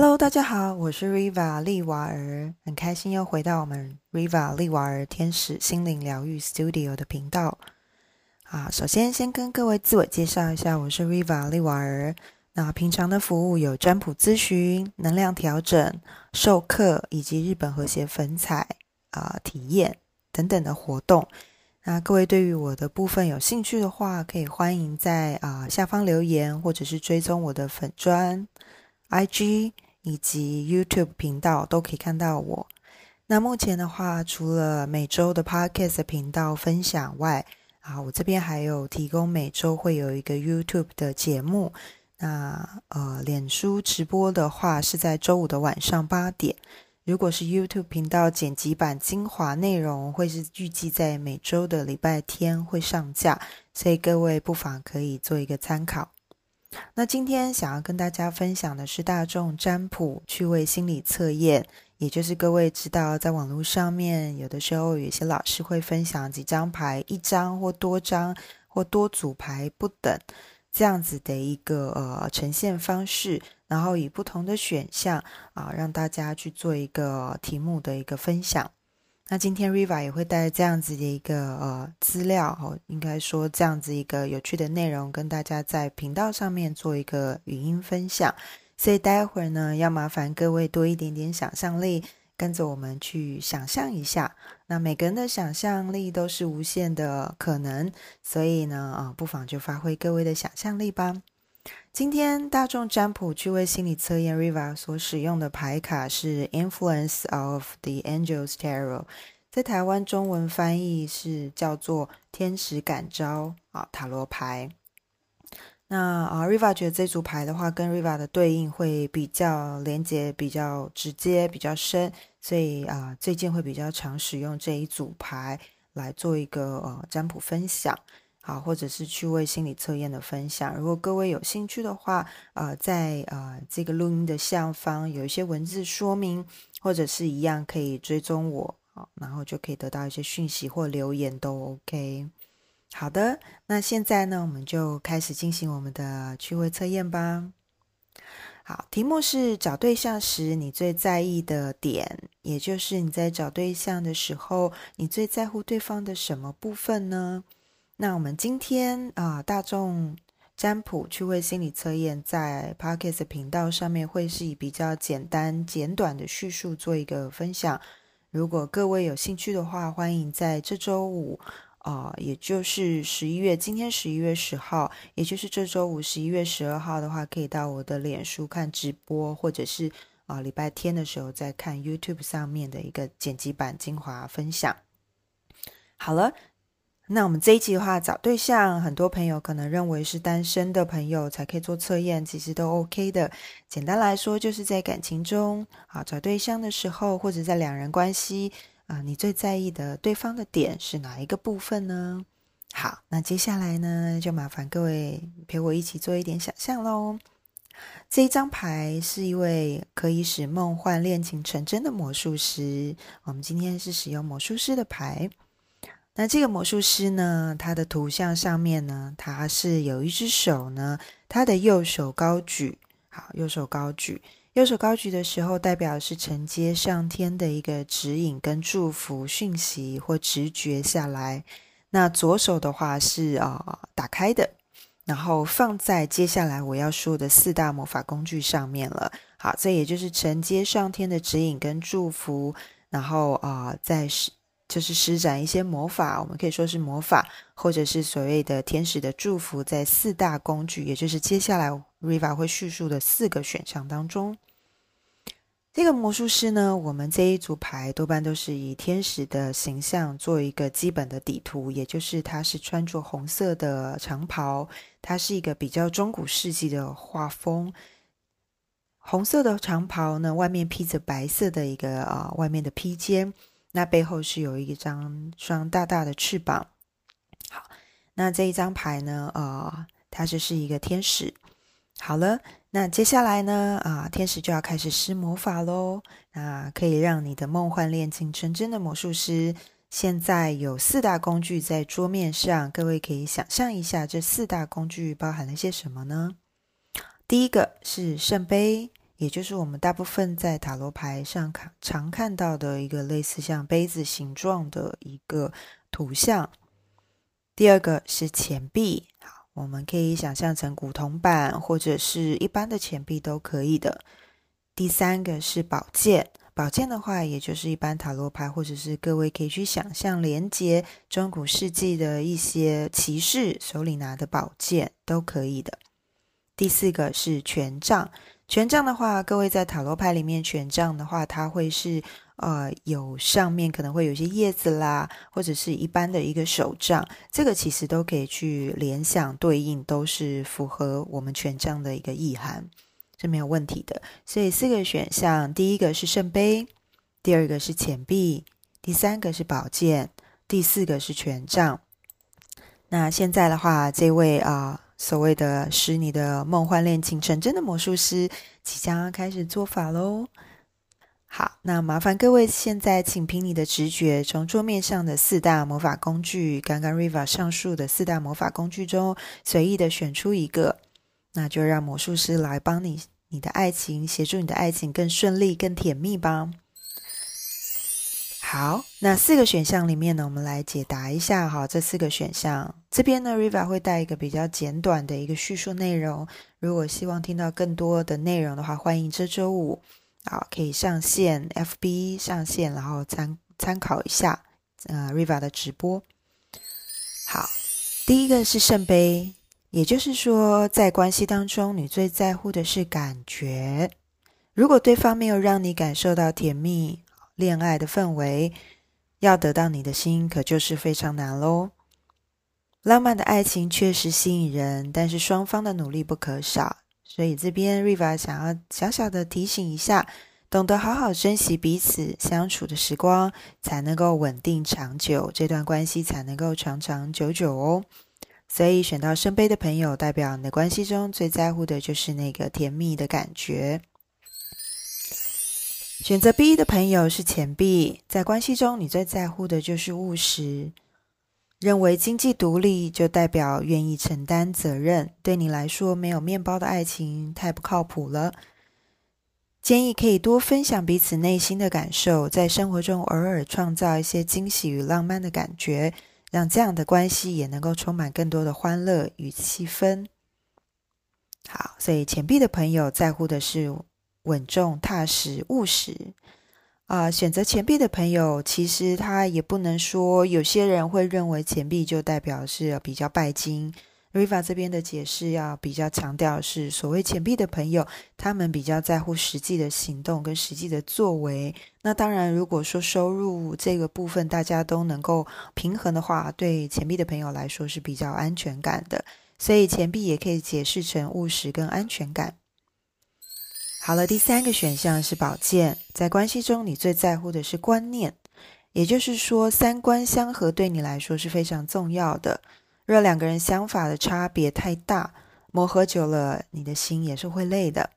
Hello，大家好，我是 Riva 利瓦尔，很开心又回到我们 Riva 利瓦尔天使心灵疗愈 Studio 的频道。啊，首先先跟各位自我介绍一下，我是 Riva 利瓦尔。那平常的服务有占卜咨询、能量调整、授课以及日本和谐粉彩啊体验等等的活动。那各位对于我的部分有兴趣的话，可以欢迎在啊下方留言，或者是追踪我的粉砖、IG 以及 YouTube 频道，都可以看到我。那目前的话，除了每周的 Podcast 频道分享外，啊，我这边还有提供每周会有一个 YouTube 的节目。那呃，脸书直播的话是在周五的晚上八点。如果是 YouTube 频道剪辑版精华内容，会是预计在每周的礼拜天会上架，所以各位不妨可以做一个参考。那今天想要跟大家分享的是大众占卜趣味心理测验，也就是各位知道，在网络上面有的时候有些老师会分享几张牌，一张或多张或多组牌不等。这样子的一个呃呈现方式，然后以不同的选项啊，让大家去做一个题目的一个分享。那今天 Riva 也会带这样子的一个呃资料哦，应该说这样子一个有趣的内容，跟大家在频道上面做一个语音分享。所以待会儿呢，要麻烦各位多一点点想象力。跟着我们去想象一下，那每个人的想象力都是无限的可能，所以呢，啊，不妨就发挥各位的想象力吧。今天大众占卜趣味心理测验 Riva 所使用的牌卡是 Influence of the Angels Tarot，在台湾中文翻译是叫做天使感召啊塔罗牌。那啊，Riva 觉得这组牌的话，跟 Riva 的对应会比较连接、比较直接、比较深，所以啊，最近会比较常使用这一组牌来做一个呃占卜分享，好，或者是趣味心理测验的分享。如果各位有兴趣的话，呃，在呃这个录音的下方有一些文字说明，或者是一样可以追踪我，好，然后就可以得到一些讯息或留言都 OK。好的，那现在呢，我们就开始进行我们的趣味测验吧。好，题目是找对象时你最在意的点，也就是你在找对象的时候，你最在乎对方的什么部分呢？那我们今天啊，大众占卜趣味心理测验在 Parkes 频道上面会是以比较简单简短的叙述做一个分享。如果各位有兴趣的话，欢迎在这周五。啊，也就是十一月，今天十一月十号，也就是这周五十一月十二号的话，可以到我的脸书看直播，或者是啊礼拜天的时候再看 YouTube 上面的一个剪辑版精华分享。好了，那我们这一集的话，找对象，很多朋友可能认为是单身的朋友才可以做测验，其实都 OK 的。简单来说，就是在感情中啊找对象的时候，或者在两人关系。啊，你最在意的对方的点是哪一个部分呢？好，那接下来呢，就麻烦各位陪我一起做一点想象喽。这一张牌是一位可以使梦幻恋情成真的魔术师。我们今天是使用魔术师的牌。那这个魔术师呢，他的图像上面呢，他是有一只手呢，他的右手高举，好，右手高举。右手高举的时候，代表是承接上天的一个指引跟祝福讯息或直觉下来。那左手的话是啊打开的，然后放在接下来我要说的四大魔法工具上面了。好，这也就是承接上天的指引跟祝福，然后啊再施就是施展一些魔法，我们可以说是魔法，或者是所谓的天使的祝福，在四大工具，也就是接下来。Riva 会叙述的四个选项当中，这个魔术师呢，我们这一组牌多半都是以天使的形象做一个基本的底图，也就是他是穿着红色的长袍，它是一个比较中古世纪的画风。红色的长袍呢，外面披着白色的一个啊，外面的披肩，那背后是有一张双大大的翅膀。好，那这一张牌呢，呃，它就是一个天使。好了，那接下来呢？啊，天使就要开始施魔法喽。那可以让你的梦幻恋情成真的魔术师，现在有四大工具在桌面上，各位可以想象一下，这四大工具包含了些什么呢？第一个是圣杯，也就是我们大部分在塔罗牌上看常看到的一个类似像杯子形状的一个图像。第二个是钱币，好，我们可以想象成古铜板或者是一般的钱币都可以的。第三个是宝剑，宝剑的话，也就是一般塔罗牌或者是各位可以去想象连接中古世纪的一些骑士手里拿的宝剑都可以的。第四个是权杖。权杖的话，各位在塔罗牌里面，权杖的话，它会是呃有上面可能会有一些叶子啦，或者是一般的一个手杖，这个其实都可以去联想对应，都是符合我们权杖的一个意涵，是没有问题的。所以四个选项，第一个是圣杯，第二个是钱币，第三个是宝剑，第四个是权杖。那现在的话，这位啊。所谓的使你的梦幻恋情成真的魔术师即将开始做法喽！好，那麻烦各位现在请凭你的直觉，从桌面上的四大魔法工具，刚刚 Riva 上述的四大魔法工具中随意的选出一个，那就让魔术师来帮你，你的爱情协助你的爱情更顺利、更甜蜜吧。好，那四个选项里面呢，我们来解答一下哈。这四个选项这边呢，Riva 会带一个比较简短的一个叙述内容。如果希望听到更多的内容的话，欢迎这周五啊可以上线 FB 上线，然后参参考一下呃 Riva 的直播。好，第一个是圣杯，也就是说，在关系当中，你最在乎的是感觉。如果对方没有让你感受到甜蜜。恋爱的氛围要得到你的心，可就是非常难喽。浪漫的爱情确实吸引人，但是双方的努力不可少。所以这边 Riva 想要小小的提醒一下：懂得好好珍惜彼此相处的时光，才能够稳定长久，这段关系才能够长长久久哦。所以选到圣杯的朋友，代表你的关系中最在乎的就是那个甜蜜的感觉。选择 B 的朋友是钱币，在关系中，你最在乎的就是务实，认为经济独立就代表愿意承担责任。对你来说，没有面包的爱情太不靠谱了。建议可以多分享彼此内心的感受，在生活中偶尔创造一些惊喜与浪漫的感觉，让这样的关系也能够充满更多的欢乐与气氛。好，所以钱币的朋友在乎的是。稳重、踏实、务实啊！选择钱币的朋友，其实他也不能说有些人会认为钱币就代表是比较拜金。Riva 这边的解释要比较强调是，所谓钱币的朋友，他们比较在乎实际的行动跟实际的作为。那当然，如果说收入这个部分大家都能够平衡的话，对钱币的朋友来说是比较安全感的。所以钱币也可以解释成务实跟安全感。好了，第三个选项是宝剑。在关系中，你最在乎的是观念，也就是说，三观相合对你来说是非常重要的。若两个人想法的差别太大，磨合久了，你的心也是会累的。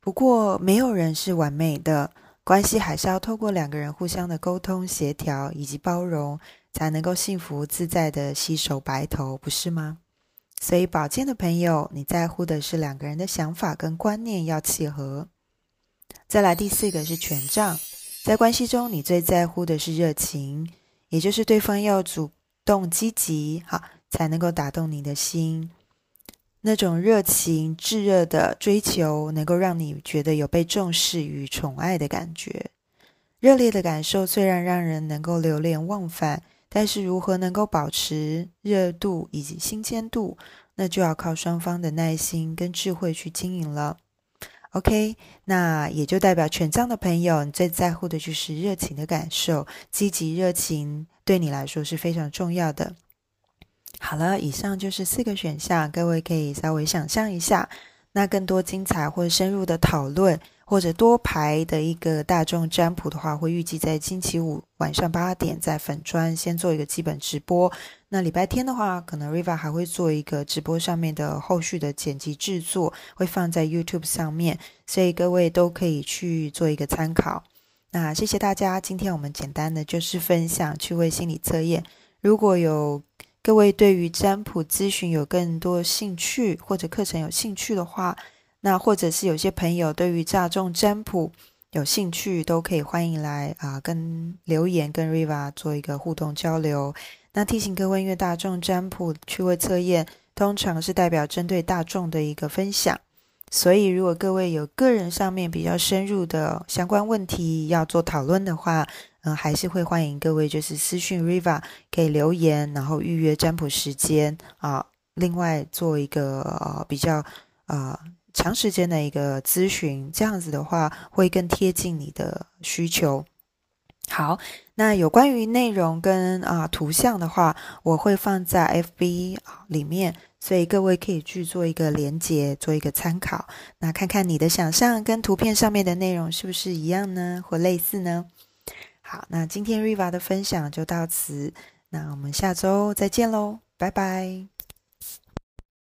不过，没有人是完美的，关系还是要透过两个人互相的沟通、协调以及包容，才能够幸福自在的携手白头，不是吗？所以，宝剑的朋友，你在乎的是两个人的想法跟观念要契合。再来，第四个是权杖，在关系中，你最在乎的是热情，也就是对方要主动积极，好才能够打动你的心。那种热情炙热的追求，能够让你觉得有被重视与宠爱的感觉。热烈的感受虽然让人能够流连忘返。但是如何能够保持热度以及新鲜度，那就要靠双方的耐心跟智慧去经营了。OK，那也就代表权杖的朋友，你最在乎的就是热情的感受，积极热情对你来说是非常重要的。好了，以上就是四个选项，各位可以稍微想象一下。那更多精彩或深入的讨论。或者多排的一个大众占卜的话，会预计在星期五晚上八点在粉砖先做一个基本直播。那礼拜天的话，可能 Riva 还会做一个直播上面的后续的剪辑制作，会放在 YouTube 上面，所以各位都可以去做一个参考。那谢谢大家，今天我们简单的就是分享趣味心理测验。如果有各位对于占卜咨询有更多兴趣或者课程有兴趣的话，那或者是有些朋友对于大众占卜有兴趣，都可以欢迎来啊，跟留言跟 Riva 做一个互动交流。那提醒各位，因为大众占卜趣味测验通常是代表针对大众的一个分享，所以如果各位有个人上面比较深入的相关问题要做讨论的话，嗯，还是会欢迎各位就是私讯 Riva 可以留言，然后预约占卜时间啊。另外做一个呃比较呃。长时间的一个咨询，这样子的话会更贴近你的需求。好，那有关于内容跟啊图像的话，我会放在 FB 里面，所以各位可以去做一个连接，做一个参考。那看看你的想象跟图片上面的内容是不是一样呢，或类似呢？好，那今天 Riva 的分享就到此，那我们下周再见喽，拜拜。